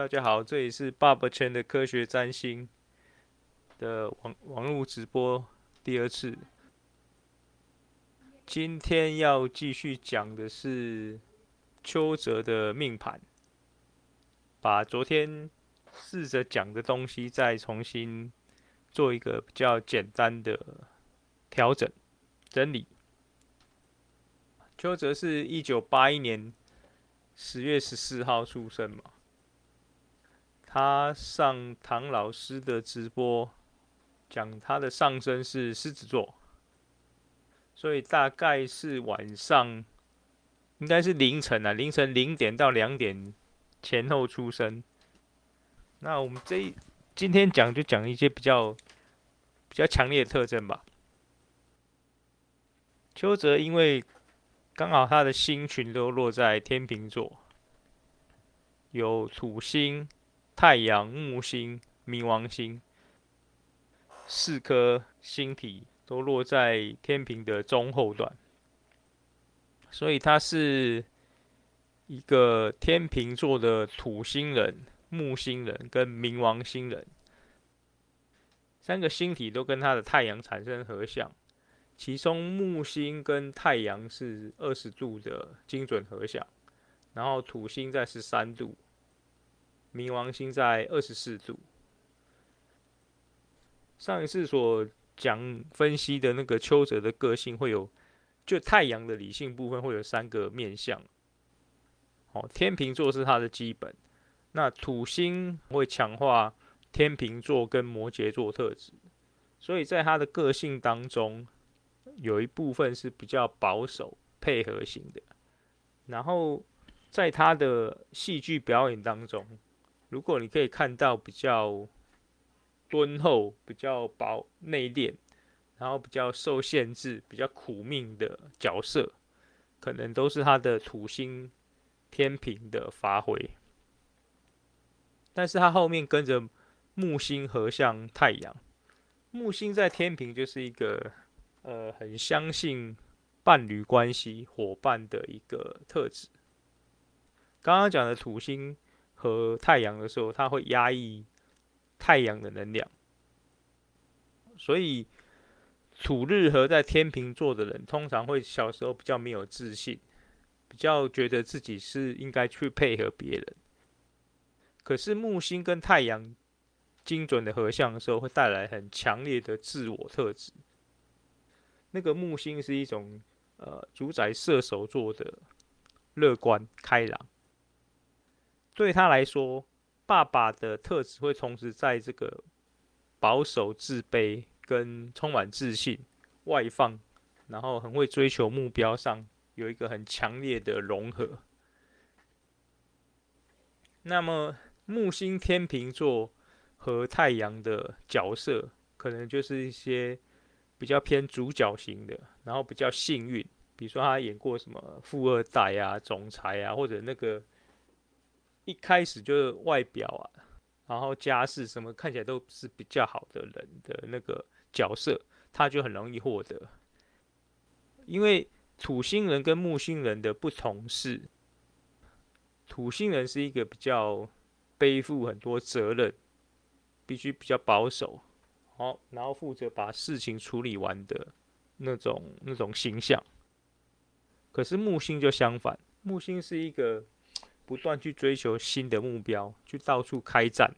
大家好，这里是爸爸圈的科学占星的网网络直播第二次。今天要继续讲的是邱泽的命盘，把昨天试着讲的东西再重新做一个比较简单的调整整理。邱泽是一九八一年十月十四号出生嘛。他上唐老师的直播，讲他的上升是狮子座，所以大概是晚上，应该是凌晨啊，凌晨零点到两点前后出生。那我们这今天讲就讲一些比较比较强烈的特征吧。邱泽因为刚好他的星群都落在天秤座，有土星。太阳、木星、冥王星四颗星体都落在天平的中后段，所以他是一个天平座的土星人、木星人跟冥王星人，三个星体都跟他的太阳产生合相，其中木星跟太阳是二十度的精准合相，然后土星在十三度。冥王星在二十四度。上一次所讲分析的那个邱泽的个性会有，就太阳的理性部分会有三个面向。哦，天秤座是他的基本，那土星会强化天秤座跟摩羯座特质，所以在他的个性当中，有一部分是比较保守配合型的。然后在他的戏剧表演当中。如果你可以看到比较敦厚、比较薄内敛，然后比较受限制、比较苦命的角色，可能都是他的土星天平的发挥。但是他后面跟着木星合相太阳，木星在天平就是一个呃很相信伴侣关系、伙伴的一个特质。刚刚讲的土星。和太阳的时候，它会压抑太阳的能量，所以土日合在天秤座的人，通常会小时候比较没有自信，比较觉得自己是应该去配合别人。可是木星跟太阳精准的合相的时候，会带来很强烈的自我特质。那个木星是一种呃主宰射手座的乐观开朗。对他来说，爸爸的特质会同时在这个保守、自卑跟充满自信、外放，然后很会追求目标上有一个很强烈的融合。那么木星天秤座和太阳的角色，可能就是一些比较偏主角型的，然后比较幸运，比如说他演过什么富二代啊、总裁啊，或者那个。一开始就是外表啊，然后家世什么看起来都是比较好的人的那个角色，他就很容易获得。因为土星人跟木星人的不同是，土星人是一个比较背负很多责任，必须比较保守，好，然后负责把事情处理完的那种那种形象。可是木星就相反，木星是一个。不断去追求新的目标，去到处开战，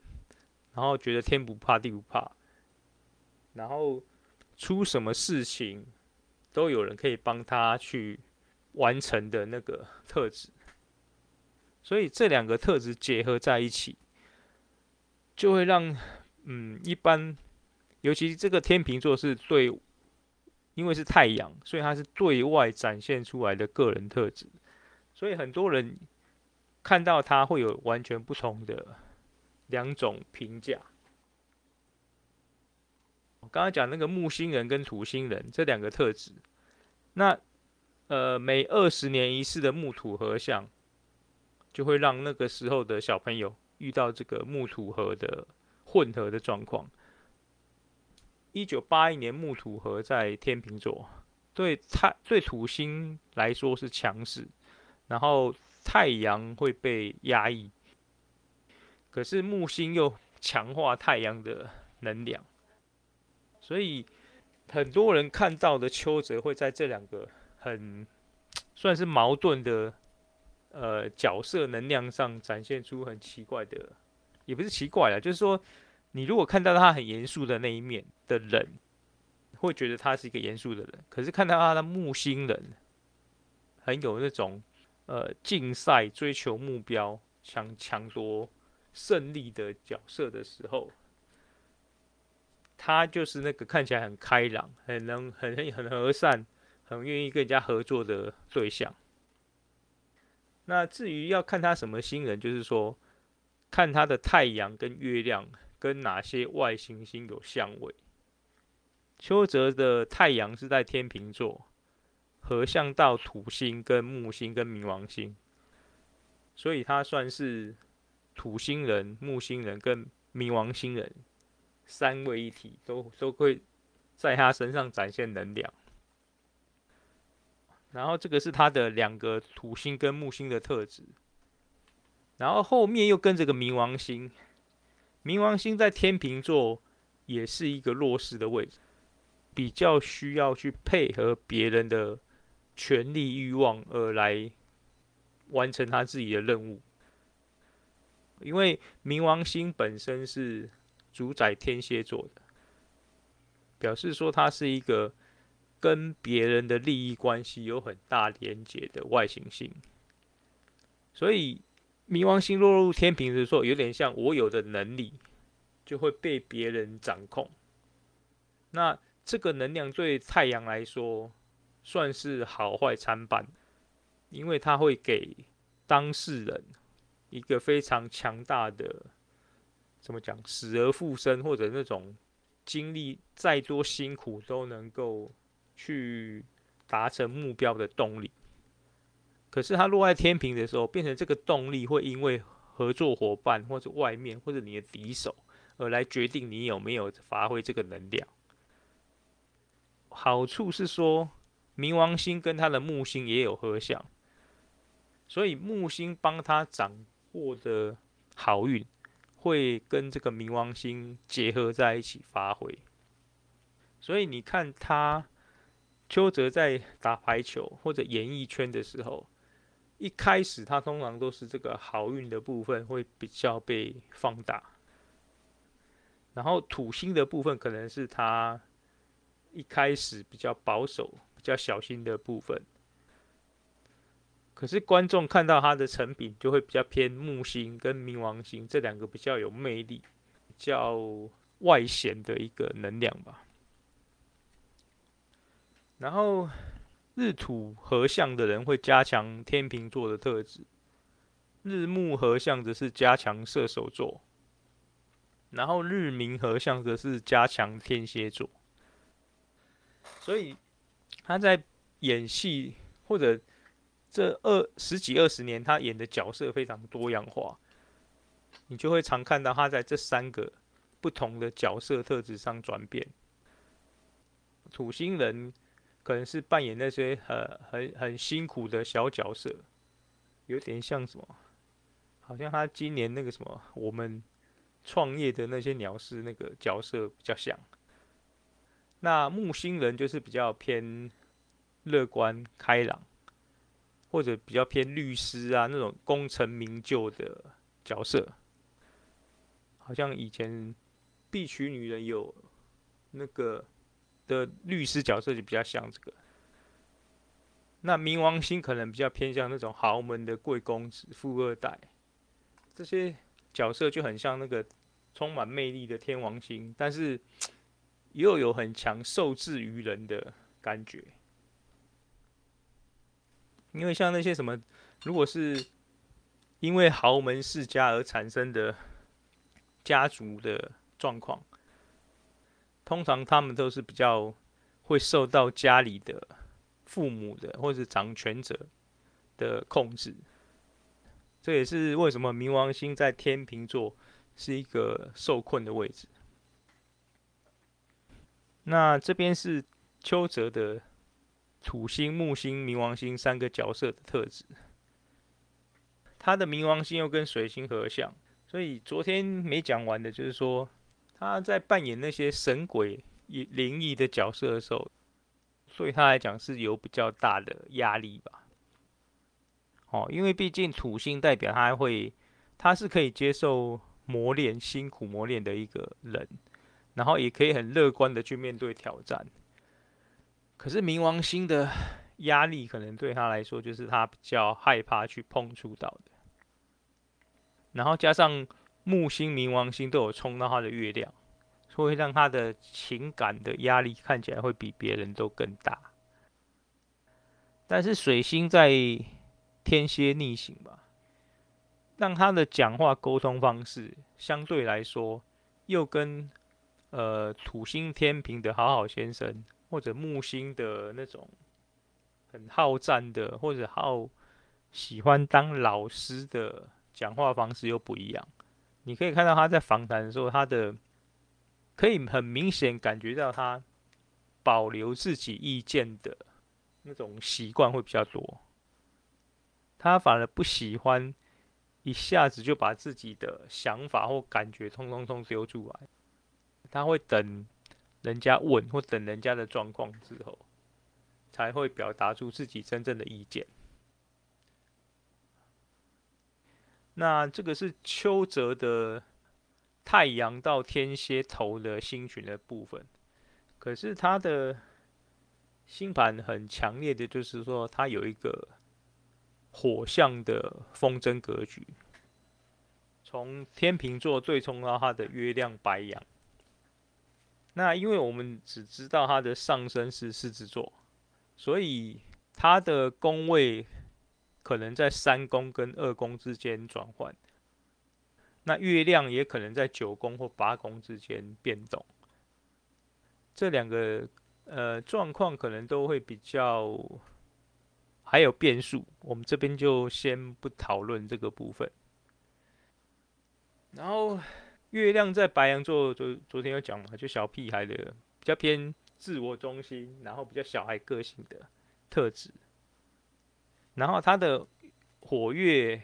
然后觉得天不怕地不怕，然后出什么事情都有人可以帮他去完成的那个特质。所以这两个特质结合在一起，就会让嗯一般，尤其这个天秤座是对，因为是太阳，所以它是对外展现出来的个人特质，所以很多人。看到他会有完全不同的两种评价。我刚刚讲那个木星人跟土星人这两个特质，那呃每二十年一次的木土合相，就会让那个时候的小朋友遇到这个木土合的混合的状况。一九八一年木土合在天秤座，对太对土星来说是强势，然后。太阳会被压抑，可是木星又强化太阳的能量，所以很多人看到的邱泽会在这两个很算是矛盾的呃角色能量上展现出很奇怪的，也不是奇怪啦，就是说你如果看到他很严肃的那一面的人，会觉得他是一个严肃的人，可是看到他的木星人，很有那种呃竞赛、追求目标、抢抢夺。胜利的角色的时候，他就是那个看起来很开朗、很能、很很很和善、很愿意跟人家合作的对象。那至于要看他什么星人，就是说，看他的太阳跟月亮跟哪些外行星有相位。邱泽的太阳是在天秤座，合相到土星、跟木星、跟冥王星，所以他算是。土星人、木星人跟冥王星人三位一体，都都会在他身上展现能量。然后这个是他的两个土星跟木星的特质。然后后面又跟着个冥王星，冥王星在天秤座也是一个弱势的位置，比较需要去配合别人的权力欲望而来完成他自己的任务。因为冥王星本身是主宰天蝎座的，表示说它是一个跟别人的利益关系有很大连结的外行星，所以冥王星落入天平的时候，有点像我有的能力就会被别人掌控。那这个能量对太阳来说算是好坏参半，因为它会给当事人。一个非常强大的，怎么讲，死而复生，或者那种经历再多辛苦都能够去达成目标的动力。可是它落在天平的时候，变成这个动力会因为合作伙伴，或者外面，或者你的敌手，而来决定你有没有发挥这个能量。好处是说，冥王星跟他的木星也有合相，所以木星帮他掌。获的好运会跟这个冥王星结合在一起发挥，所以你看他邱泽在打排球或者演艺圈的时候，一开始他通常都是这个好运的部分会比较被放大，然后土星的部分可能是他一开始比较保守、较小心的部分。可是观众看到他的成品，就会比较偏木星跟冥王星这两个比较有魅力、比较外显的一个能量吧。然后日土合相的人会加强天秤座的特质，日木合相则是加强射手座，然后日冥合相则是加强天蝎座。所以他在演戏或者。这二十几二十年，他演的角色非常多样化，你就会常看到他在这三个不同的角色特质上转变。土星人可能是扮演那些很很很辛苦的小角色，有点像什么？好像他今年那个什么，我们创业的那些鸟事那个角色比较像。那木星人就是比较偏乐观开朗。或者比较偏律师啊，那种功成名就的角色，好像以前《必娶女人》有那个的律师角色就比较像这个。那冥王星可能比较偏向那种豪门的贵公子、富二代，这些角色就很像那个充满魅力的天王星，但是又有很强受制于人的感觉。因为像那些什么，如果是因为豪门世家而产生的家族的状况，通常他们都是比较会受到家里的父母的或者掌权者的控制。这也是为什么冥王星在天秤座是一个受困的位置。那这边是邱泽的。土星、木星、冥王星三个角色的特质，他的冥王星又跟水星合相，所以昨天没讲完的，就是说他在扮演那些神鬼、灵异的角色的时候，对他来讲是有比较大的压力吧。哦，因为毕竟土星代表他会，他是可以接受磨练、辛苦磨练的一个人，然后也可以很乐观的去面对挑战。可是冥王星的压力，可能对他来说，就是他比较害怕去碰触到的。然后加上木星、冥王星都有冲到他的月亮，所以让他的情感的压力看起来会比别人都更大。但是水星在天蝎逆行吧，让他的讲话沟通方式相对来说，又跟呃土星天平的好好先生，或者木星的那种很好战的，或者好喜欢当老师的讲话方式又不一样。你可以看到他在访谈的时候，他的可以很明显感觉到他保留自己意见的那种习惯会比较多。他反而不喜欢一下子就把自己的想法或感觉通通通丢出来，他会等人家问或等人家的状况之后，才会表达出自己真正的意见。那这个是邱泽的太阳到天蝎头的星群的部分，可是他的星盘很强烈的，就是说他有一个。火象的风筝格局，从天秤座对冲到他的月亮白羊。那因为我们只知道他的上升是狮子座，所以他的宫位可能在三宫跟二宫之间转换。那月亮也可能在九宫或八宫之间变动。这两个呃状况可能都会比较。还有变数，我们这边就先不讨论这个部分。然后月亮在白羊座，昨昨天有讲嘛，就小屁孩的比较偏自我中心，然后比较小孩个性的特质。然后他的火月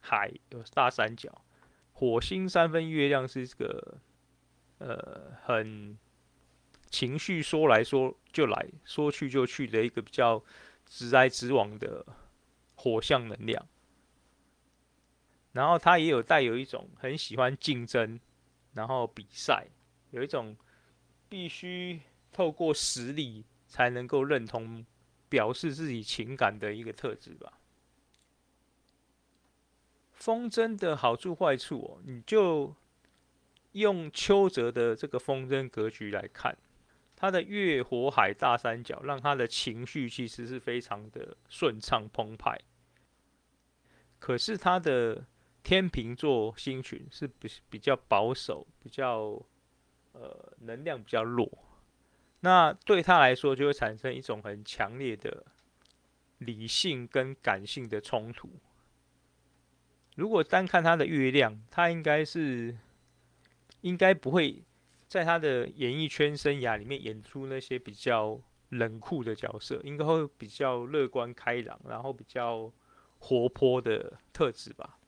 海有大三角，火星三分月亮是这个呃很情绪说来说就来说去就去的一个比较。直来直往的火象能量，然后他也有带有一种很喜欢竞争，然后比赛，有一种必须透过实力才能够认同、表示自己情感的一个特质吧。风筝的好处坏处哦，你就用邱泽的这个风筝格局来看。他的月火海大三角，让他的情绪其实是非常的顺畅澎湃。可是他的天秤座星群是比比较保守，比较呃能量比较弱。那对他来说，就会产生一种很强烈的理性跟感性的冲突。如果单看他的月亮，他应该是应该不会。在他的演艺圈生涯里面，演出那些比较冷酷的角色，应该会比较乐观开朗，然后比较活泼的特质吧。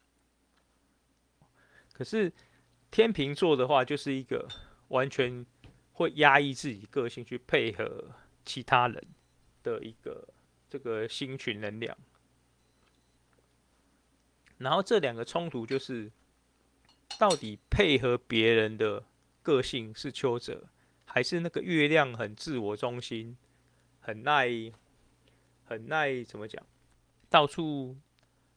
可是天秤座的话，就是一个完全会压抑自己个性去配合其他人的一个这个星群能量。然后这两个冲突就是到底配合别人的。个性是邱泽，还是那个月亮很自我中心，很耐，很耐怎么讲，到处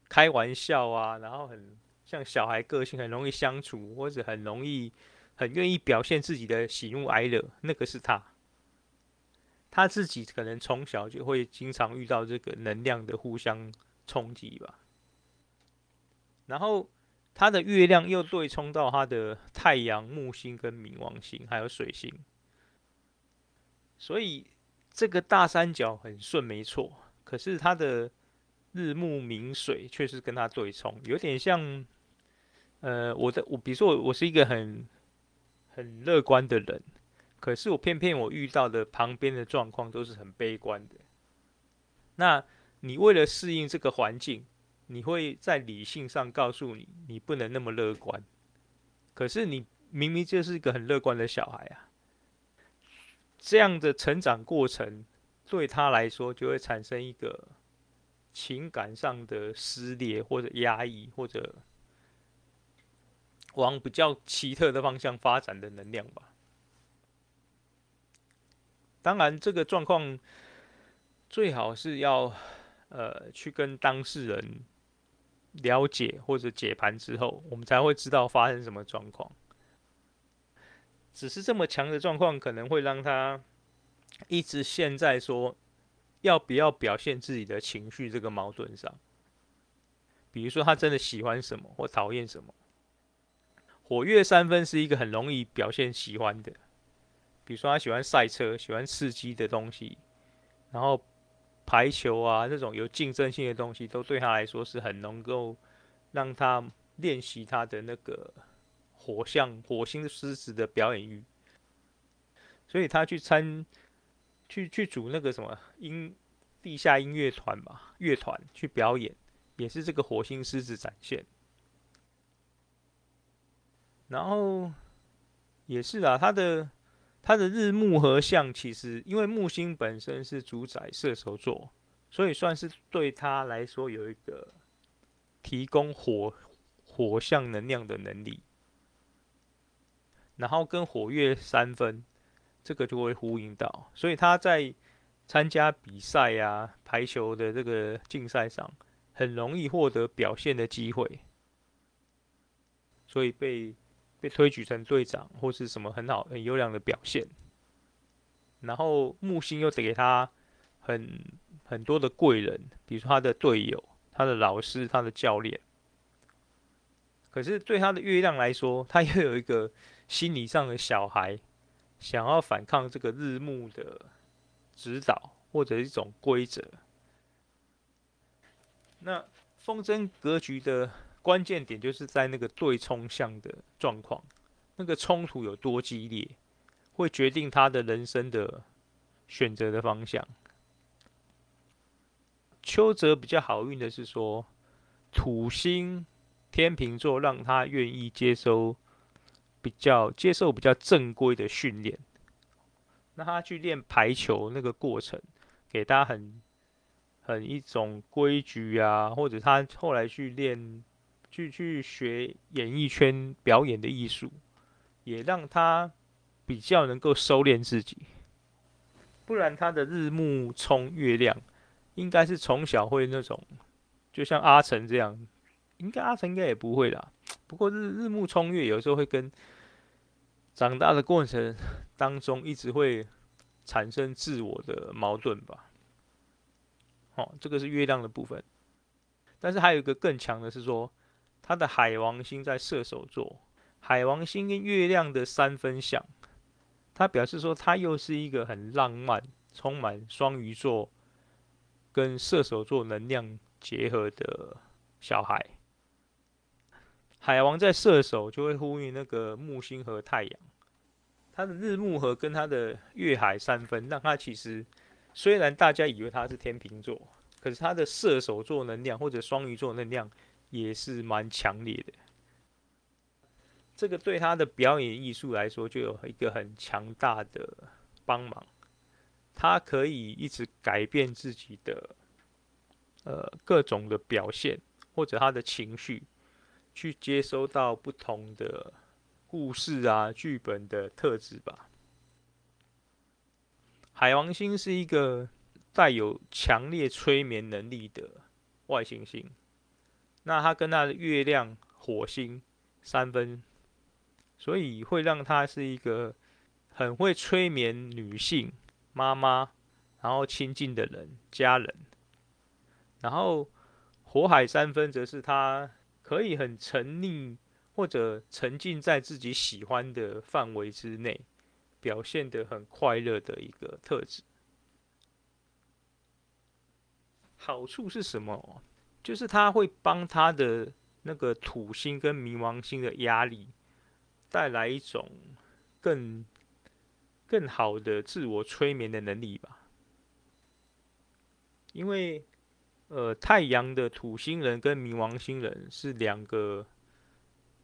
开玩笑啊，然后很像小孩个性，很容易相处，或者很容易很愿意表现自己的喜怒哀乐，那个是他。他自己可能从小就会经常遇到这个能量的互相冲击吧，然后。他的月亮又对冲到他的太阳、木星跟冥王星，还有水星，所以这个大三角很顺，没错。可是他的日木冥水却是跟他对冲，有点像，呃，我的我，比如说我，我是一个很很乐观的人，可是我偏偏我遇到的旁边的状况都是很悲观的。那你为了适应这个环境，你会在理性上告诉你，你不能那么乐观。可是你明明就是一个很乐观的小孩啊，这样的成长过程对他来说就会产生一个情感上的撕裂或者压抑，或者往比较奇特的方向发展的能量吧。当然，这个状况最好是要呃去跟当事人了解或者解盘之后，我们才会知道发生什么状况。只是这么强的状况，可能会让他一直陷在说要不要表现自己的情绪这个矛盾上。比如说，他真的喜欢什么或讨厌什么。火月三分是一个很容易表现喜欢的。比如说，他喜欢赛车，喜欢刺激的东西，然后排球啊，这种有竞争性的东西，都对他来说是很能够让他练习他的那个火象、火星狮子的表演欲。所以他去参去去组那个什么音地下音乐团吧，乐团去表演，也是这个火星狮子展现。然后也是啊，他的。他的日木合相，其实因为木星本身是主宰射手座，所以算是对他来说有一个提供火火象能量的能力。然后跟火月三分，这个就会呼应到，所以他在参加比赛、啊、排球的这个竞赛上，很容易获得表现的机会，所以被。被推举成队长或是什么很好很优良的表现，然后木星又得给他很很多的贵人，比如说他的队友、他的老师、他的教练。可是对他的月亮来说，他又有一个心理上的小孩，想要反抗这个日木的指导或者一种规则。那风筝格局的。关键点就是在那个对冲向的状况，那个冲突有多激烈，会决定他的人生的选择的方向。邱泽比较好运的是说，土星天秤座让他愿意接收比较接受比较正规的训练，那他去练排球那个过程，给他很很一种规矩啊，或者他后来去练。去去学演艺圈表演的艺术，也让他比较能够收敛自己。不然他的日暮冲月亮，应该是从小会那种，就像阿成这样，应该阿成应该也不会啦。不过日日暮冲月有时候会跟长大的过程当中，一直会产生自我的矛盾吧。哦，这个是月亮的部分，但是还有一个更强的是说。他的海王星在射手座，海王星跟月亮的三分相，他表示说他又是一个很浪漫、充满双鱼座跟射手座能量结合的小孩。海王在射手就会呼应那个木星和太阳，他的日木和跟他的月海三分，让他其实虽然大家以为他是天秤座，可是他的射手座能量或者双鱼座能量。也是蛮强烈的，这个对他的表演艺术来说就有一个很强大的帮忙，他可以一直改变自己的呃各种的表现或者他的情绪，去接收到不同的故事啊剧本的特质吧。海王星是一个带有强烈催眠能力的外行星。那他跟他的月亮、火星三分，所以会让他是一个很会催眠女性、妈妈，然后亲近的人、家人。然后火海三分则是他可以很沉溺或者沉浸在自己喜欢的范围之内，表现得很快乐的一个特质。好处是什么？就是他会帮他的那个土星跟冥王星的压力带来一种更更好的自我催眠的能力吧。因为呃，太阳的土星人跟冥王星人是两个，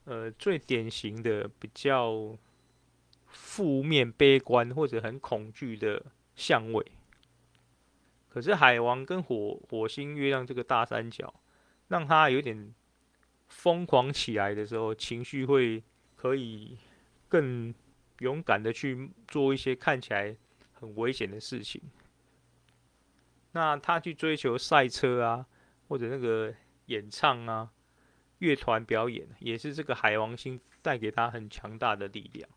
呃，最典型的比较负面、悲观或者很恐惧的相位。可是海王跟火火星、月亮这个大三角，让他有点疯狂起来的时候，情绪会可以更勇敢的去做一些看起来很危险的事情。那他去追求赛车啊，或者那个演唱啊、乐团表演，也是这个海王星带给他很强大的力量。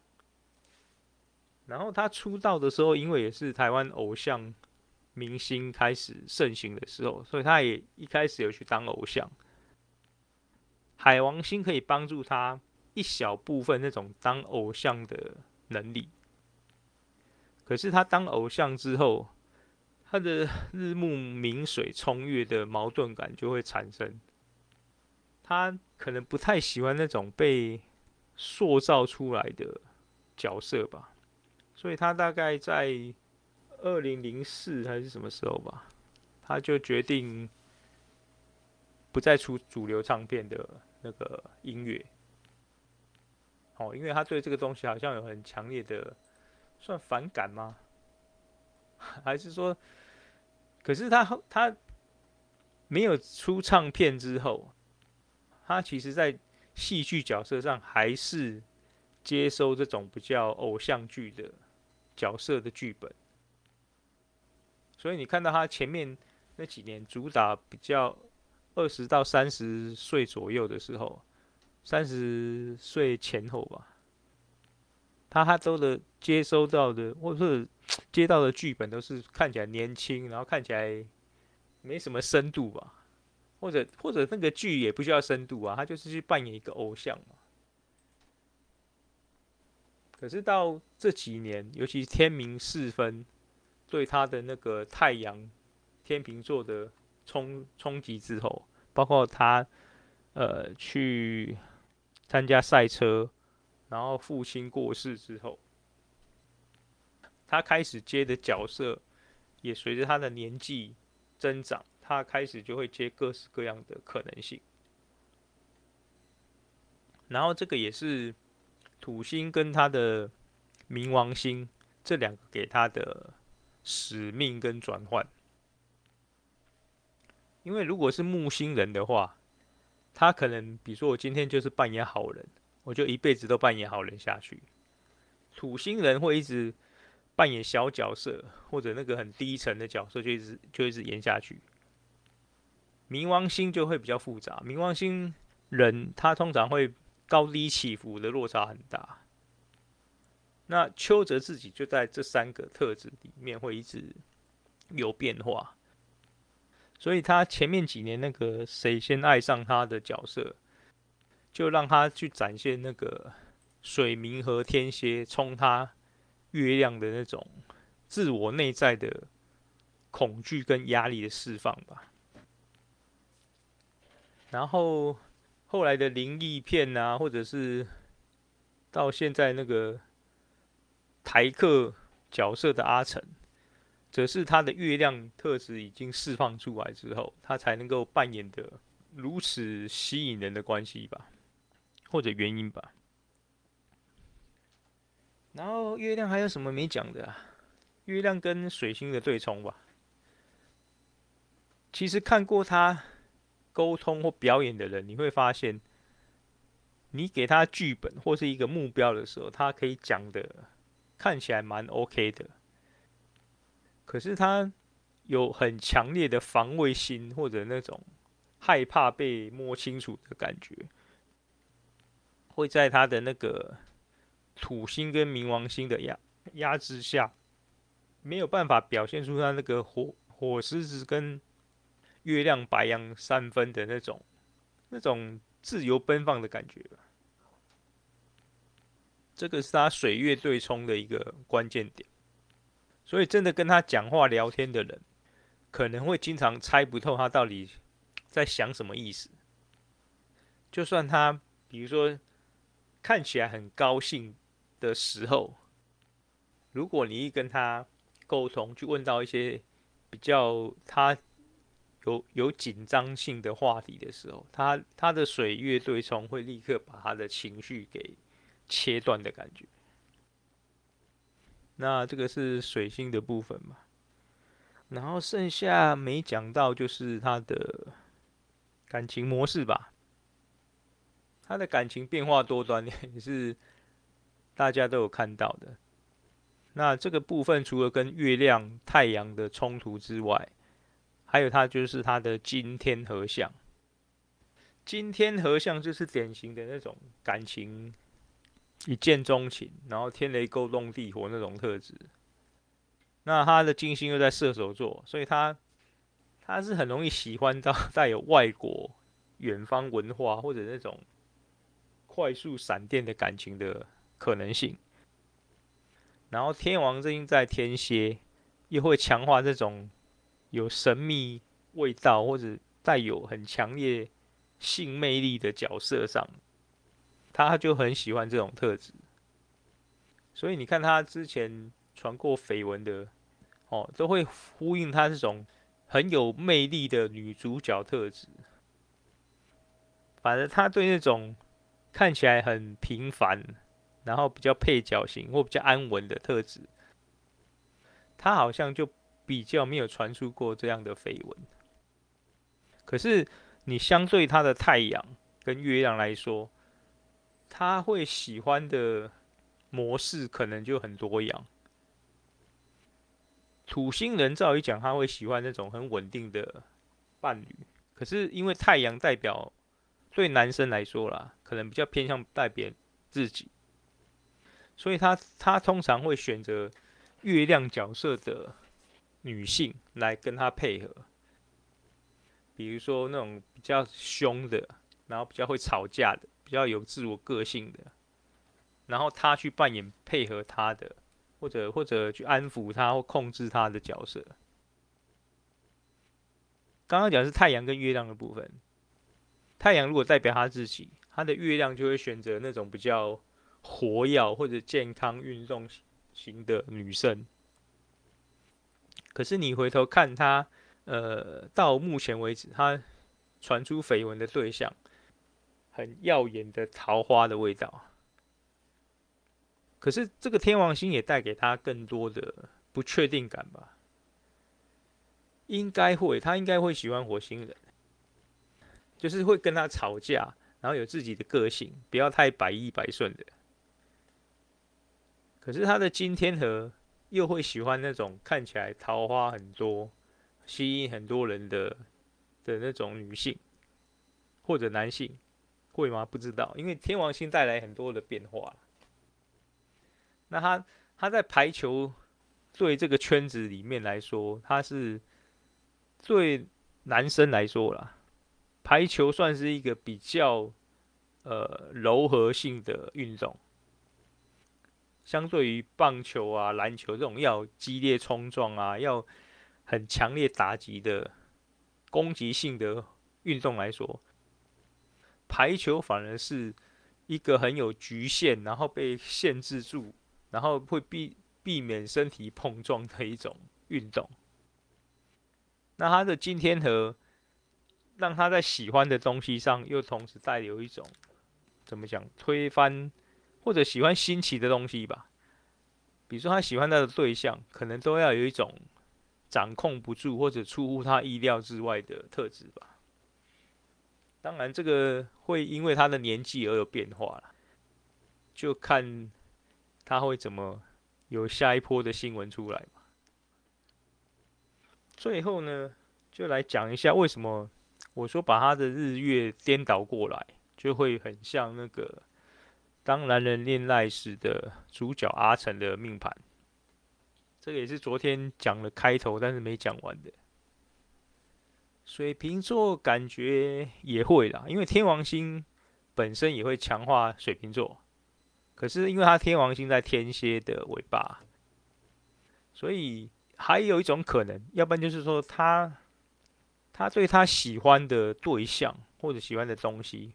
然后他出道的时候，因为也是台湾偶像明星开始盛行的时候，所以他也一开始有去当偶像。海王星可以帮助他一小部分那种当偶像的能力，可是他当偶像之后，他的日暮明水冲月的矛盾感就会产生，他可能不太喜欢那种被塑造出来的角色吧，所以他大概在二零零四还是什么时候吧，他就决定不再出主流唱片的那个音乐，哦，因为他对这个东西好像有很强烈的算反感吗？还是说，可是他他没有出唱片之后，他其实在戏剧角色上还是接收这种比较偶像剧的角色的剧本，所以你看到他前面那几年主打比较二十到三十岁左右的时候，三十岁前后吧。他他都的接收到的，或者是 接到的剧本都是看起来年轻，然后看起来没什么深度吧，或者或者那个剧也不需要深度啊，他就是去扮演一个偶像嘛。可是到这几年，尤其天明四分对他的那个太阳天秤座的冲冲击之后，包括他呃去参加赛车。然后父亲过世之后，他开始接的角色也随着他的年纪增长，他开始就会接各式各样的可能性。然后这个也是土星跟他的冥王星这两个给他的使命跟转换。因为如果是木星人的话，他可能比如说我今天就是扮演好人。我就一辈子都扮演好人下去。土星人会一直扮演小角色，或者那个很低沉的角色，就一直就一直演下去。冥王星就会比较复杂，冥王星人他通常会高低起伏的落差很大。那邱泽自己就在这三个特质里面会一直有变化，所以他前面几年那个谁先爱上他的角色。就让他去展现那个水冥和天蝎冲他月亮的那种自我内在的恐惧跟压力的释放吧。然后后来的灵异片啊，或者是到现在那个台客角色的阿成，则是他的月亮特质已经释放出来之后，他才能够扮演的如此吸引人的关系吧。或者原因吧。然后月亮还有什么没讲的啊？月亮跟水星的对冲吧。其实看过他沟通或表演的人，你会发现，你给他剧本或是一个目标的时候，他可以讲的看起来蛮 OK 的。可是他有很强烈的防卫心，或者那种害怕被摸清楚的感觉。会在他的那个土星跟冥王星的压压制下，没有办法表现出他那个火火狮子跟月亮白羊三分的那种那种自由奔放的感觉。这个是他水月对冲的一个关键点，所以真的跟他讲话聊天的人，可能会经常猜不透他到底在想什么意思。就算他，比如说。看起来很高兴的时候，如果你一跟他沟通，去问到一些比较他有有紧张性的话题的时候，他他的水月对冲会立刻把他的情绪给切断的感觉。那这个是水星的部分嘛，然后剩下没讲到就是他的感情模式吧。他的感情变化多端，也是大家都有看到的。那这个部分除了跟月亮、太阳的冲突之外，还有它就是它的金天合相。金天合相就是典型的那种感情一见钟情，然后天雷勾动地火那种特质。那他的金星又在射手座，所以他他是很容易喜欢到 带有外国远方文化或者那种快速闪电的感情的可能性。然后天王星在天蝎，又会强化这种有神秘味道或者带有很强烈性魅力的角色上，他就很喜欢这种特质。所以你看他之前传过绯闻的，哦，都会呼应他这种很有魅力的女主角特质。反正他对那种看起来很平凡。然后比较配角型或比较安稳的特质，他好像就比较没有传出过这样的绯闻。可是你相对他的太阳跟月亮来说，他会喜欢的模式可能就很多样。土星人照理讲他会喜欢那种很稳定的伴侣，可是因为太阳代表对男生来说啦，可能比较偏向代表自己。所以他他通常会选择月亮角色的女性来跟他配合，比如说那种比较凶的，然后比较会吵架的，比较有自我个性的，然后他去扮演配合他的，或者或者去安抚他或控制他的角色。刚刚讲的是太阳跟月亮的部分，太阳如果代表他自己，他的月亮就会选择那种比较。活跃或者健康运动型的女生，可是你回头看她，呃，到目前为止，她传出绯闻的对象，很耀眼的桃花的味道。可是这个天王星也带给他更多的不确定感吧？应该会，他应该会喜欢火星人，就是会跟他吵架，然后有自己的个性，不要太百依百顺的。可是他的金天河又会喜欢那种看起来桃花很多、吸引很多人的的那种女性或者男性，会吗？不知道，因为天王星带来很多的变化。那他他在排球对这个圈子里面来说，他是对男生来说啦，排球算是一个比较呃柔和性的运动。相对于棒球啊、篮球这种要激烈冲撞啊、要很强烈打击的攻击性的运动来说，排球反而是一个很有局限，然后被限制住，然后会避避免身体碰撞的一种运动。那他的今天和让他在喜欢的东西上，又同时带有一种怎么讲推翻。或者喜欢新奇的东西吧，比如说他喜欢他的对象，可能都要有一种掌控不住或者出乎他意料之外的特质吧。当然，这个会因为他的年纪而有变化了，就看他会怎么有下一波的新闻出来吧。最后呢，就来讲一下为什么我说把他的日月颠倒过来，就会很像那个。当男人恋爱时的主角阿成的命盘，这个也是昨天讲了开头，但是没讲完的。水瓶座感觉也会啦，因为天王星本身也会强化水瓶座，可是因为他天王星在天蝎的尾巴，所以还有一种可能，要不然就是说他他对他喜欢的对象或者喜欢的东西。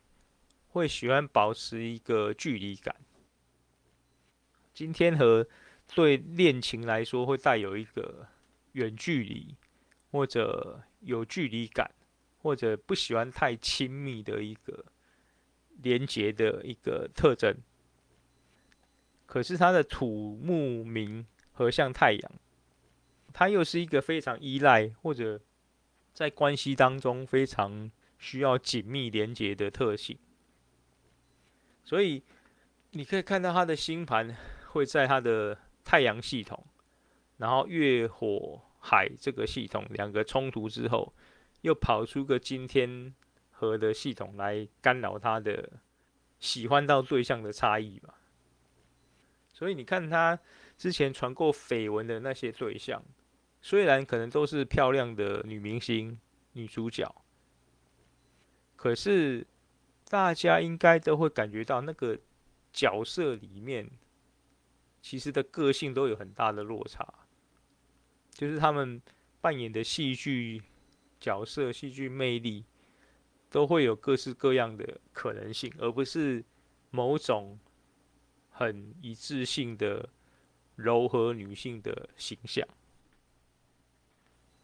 会喜欢保持一个距离感。今天和对恋情来说会带有一个远距离或者有距离感，或者不喜欢太亲密的一个连接的一个特征。可是他的土木冥合相太阳，他又是一个非常依赖或者在关系当中非常需要紧密连接的特性。所以你可以看到他的星盘会在他的太阳系统，然后月火海这个系统两个冲突之后，又跑出个金天和的系统来干扰他的喜欢到对象的差异吧。所以你看他之前传过绯闻的那些对象，虽然可能都是漂亮的女明星、女主角，可是大家应该都会感觉到那个角色里面，其实的个性都有很大的落差，就是他们扮演的戏剧角色、戏剧魅力，都会有各式各样的可能性，而不是某种。很一致性的柔和女性的形象。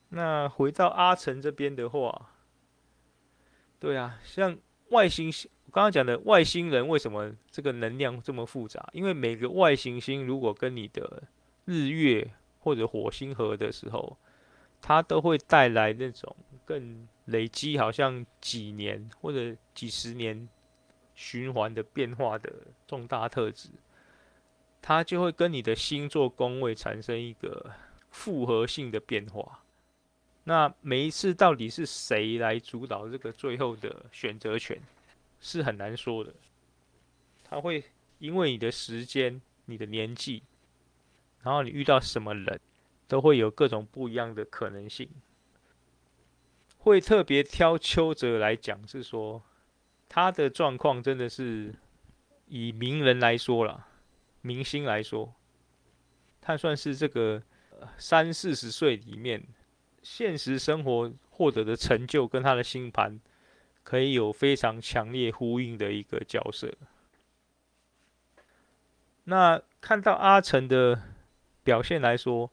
那回到阿成这边的话，对啊，像外星星，刚刚讲的外星人为什么这个能量这么复杂？因为每个外行星如果跟你的日月或者火星合的时候，它都会带来那种更累积，好像几年或者几十年循环的变化的重大特质。它就会跟你的星座宫位产生一个复合性的变化。那每一次到底是谁来主导这个最后的选择权，是很难说的。它会因为你的时间、你的年纪，然后你遇到什么人，都会有各种不一样的可能性。会特别挑邱泽来讲，是说他的状况真的是以名人来说了。明星来说，他算是这个三四十岁里面，现实生活获得的成就跟他的星盘可以有非常强烈呼应的一个角色。那看到阿成的表现来说，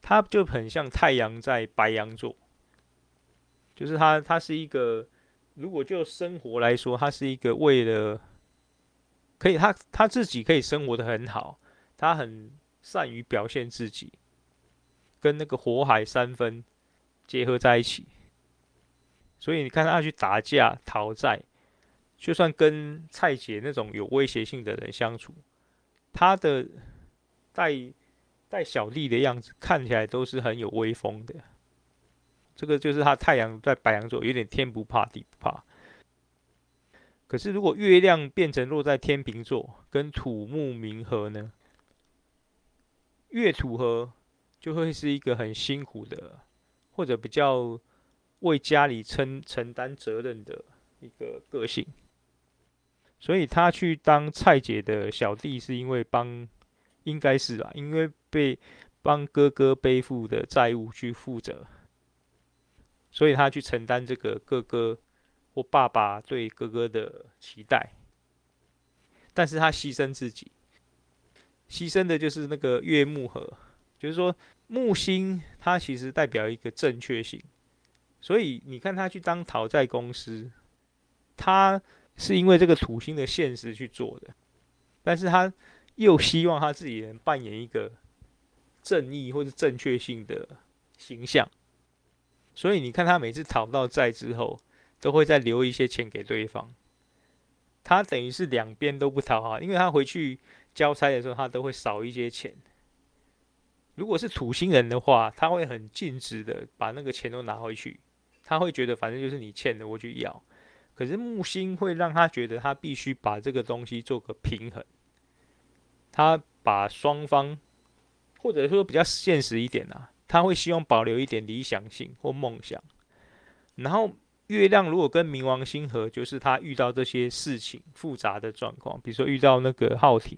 他就很像太阳在白羊座，就是他，他是一个，如果就生活来说，他是一个为了。可以，他他自己可以生活得很好，他很善于表现自己，跟那个火海三分结合在一起。所以你看他去打架讨债，就算跟蔡姐那种有威胁性的人相处，他的在带小弟的样子看起来都是很有威风的。这个就是他太阳在白羊座，有点天不怕地不怕。可是，如果月亮变成落在天秤座，跟土木冥合呢？月土合就会是一个很辛苦的，或者比较为家里承承担责任的一个个性。所以他去当蔡姐的小弟，是因为帮，应该是吧？因为被帮哥哥背负的债务去负责，所以他去承担这个哥哥。或爸爸对哥哥的期待，但是他牺牲自己，牺牲的就是那个月木盒，就是说木星它其实代表一个正确性，所以你看他去当讨债公司，他是因为这个土星的现实去做的，但是他又希望他自己能扮演一个正义或者正确性的形象，所以你看他每次讨到债之后。都会再留一些钱给对方，他等于是两边都不讨好，因为他回去交差的时候，他都会少一些钱。如果是土星人的话，他会很尽职的把那个钱都拿回去，他会觉得反正就是你欠的，我就要。可是木星会让他觉得他必须把这个东西做个平衡，他把双方，或者说比较现实一点啊，他会希望保留一点理想性或梦想，然后。月亮如果跟冥王星合，就是他遇到这些事情复杂的状况，比如说遇到那个浩廷，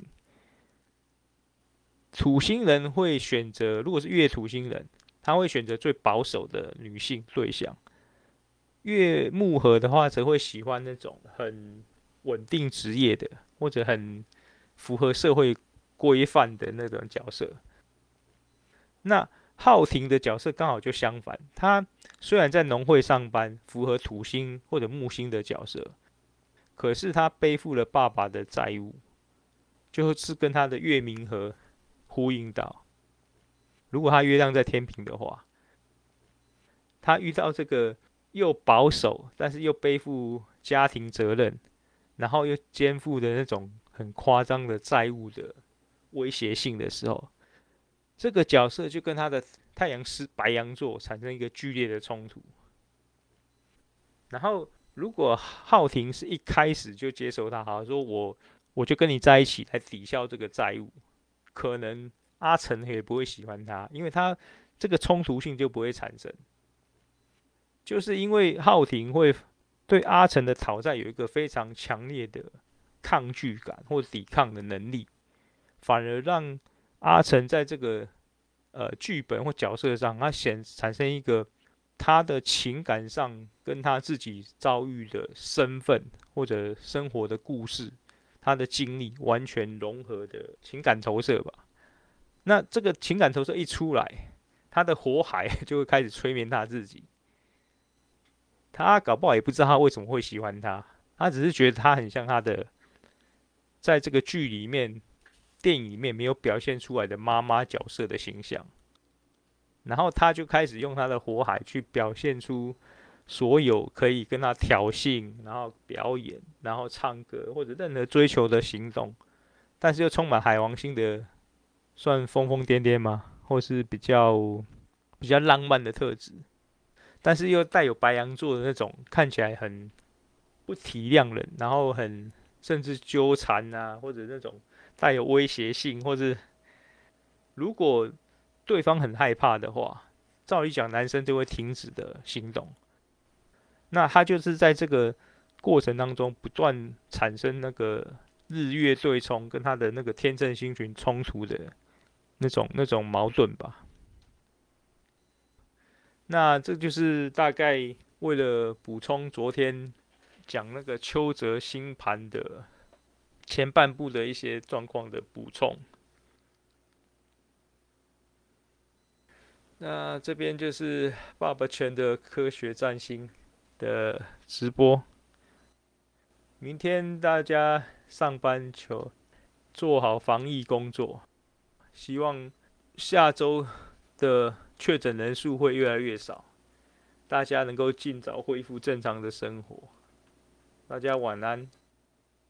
土星人会选择，如果是月土星人，他会选择最保守的女性对象；月木合的话，则会喜欢那种很稳定职业的，或者很符合社会规范的那种角色。那浩庭的角色刚好就相反，他虽然在农会上班，符合土星或者木星的角色，可是他背负了爸爸的债务，就是跟他的月明和呼应到。如果他月亮在天平的话，他遇到这个又保守，但是又背负家庭责任，然后又肩负的那种很夸张的债务的威胁性的时候。这个角色就跟他的太阳是白羊座产生一个剧烈的冲突。然后，如果浩庭是一开始就接受他，好说我我就跟你在一起来抵消这个债务，可能阿成也不会喜欢他，因为他这个冲突性就不会产生。就是因为浩庭会对阿成的讨债有一个非常强烈的抗拒感或抵抗的能力，反而让。阿成在这个呃剧本或角色上，他显产生一个他的情感上跟他自己遭遇的身份或者生活的故事，他的经历完全融合的情感投射吧。那这个情感投射一出来，他的火海 就会开始催眠他自己。他搞不好也不知道他为什么会喜欢他，他只是觉得他很像他的，在这个剧里面。电影里面没有表现出来的妈妈角色的形象，然后他就开始用他的火海去表现出所有可以跟他挑衅，然后表演，然后唱歌或者任何追求的行动，但是又充满海王星的，算疯疯癫癫吗？或是比较比较浪漫的特质，但是又带有白羊座的那种看起来很不体谅人，然后很甚至纠缠啊，或者那种。带有威胁性，或是如果对方很害怕的话，照理讲，男生就会停止的行动。那他就是在这个过程当中不断产生那个日月对冲，跟他的那个天正星群冲突的那种那种矛盾吧。那这就是大概为了补充昨天讲那个邱泽星盘的。前半部的一些状况的补充。那这边就是爸爸圈的科学占星的直播。明天大家上班求做好防疫工作，希望下周的确诊人数会越来越少，大家能够尽早恢复正常的生活。大家晚安。